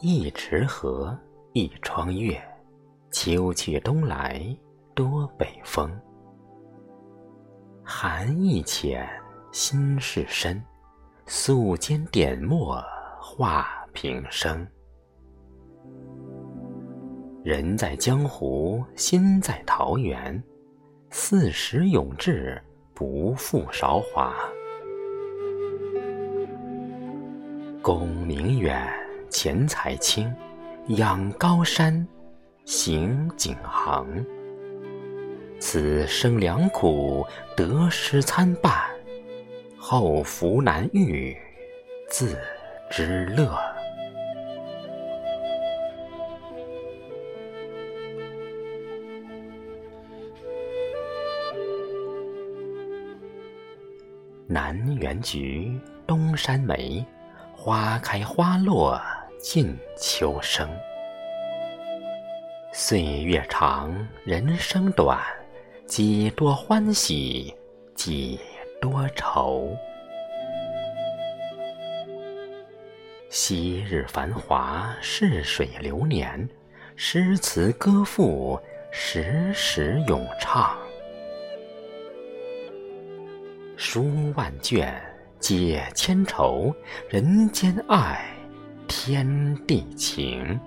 一池荷，一窗月，秋去冬来多北风。寒意浅，心事深，素笺点墨画平生。人在江湖，心在桃源，四十永志，不负韶华。功名远，钱财轻，仰高山，行景行。此生良苦，得失参半，后福难遇，自知乐。南园菊，东山梅。花开花落尽秋声，岁月长，人生短，几多欢喜，几多愁。昔日繁华，逝水流年，诗词歌赋，时时咏唱。书万卷。解千愁，人间爱，天地情。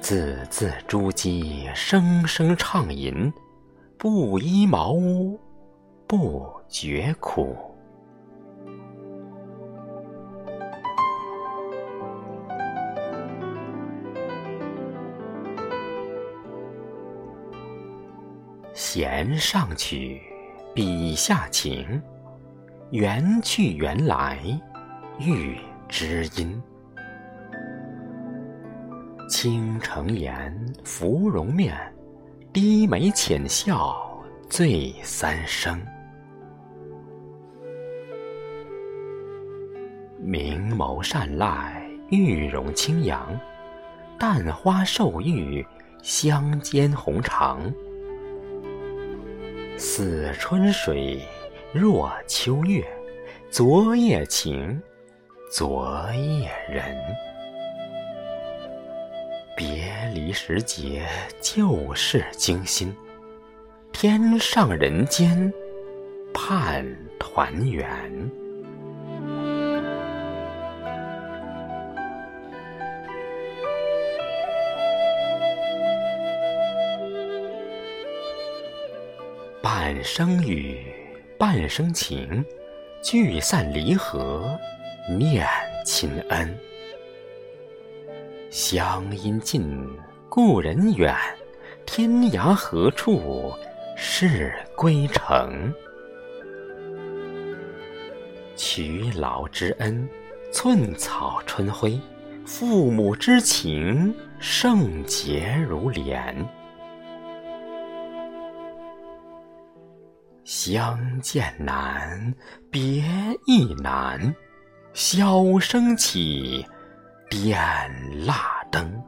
字字珠玑，声声畅吟，不依茅屋，不觉苦。弦上曲，笔下情。缘去缘来，遇知音。倾城颜，芙蓉面，低眉浅笑醉三生。明眸善睐，玉容清扬，淡花瘦玉，香肩红长。似春水。若秋月，昨夜情，昨夜人。别离时节，旧事惊心。天上人间，盼团圆。半生雨。半生情，聚散离合，念亲恩。乡音近，故人远，天涯何处是归程？娶老之恩，寸草春晖；父母之情，圣洁如莲。相见难，别亦难。箫声起，点蜡灯。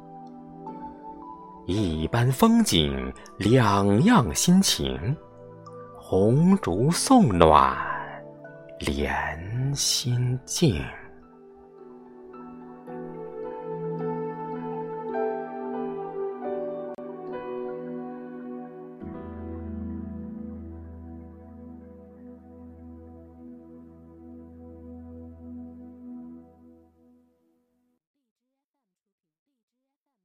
一般风景，两样心情。红烛送暖，怜心静。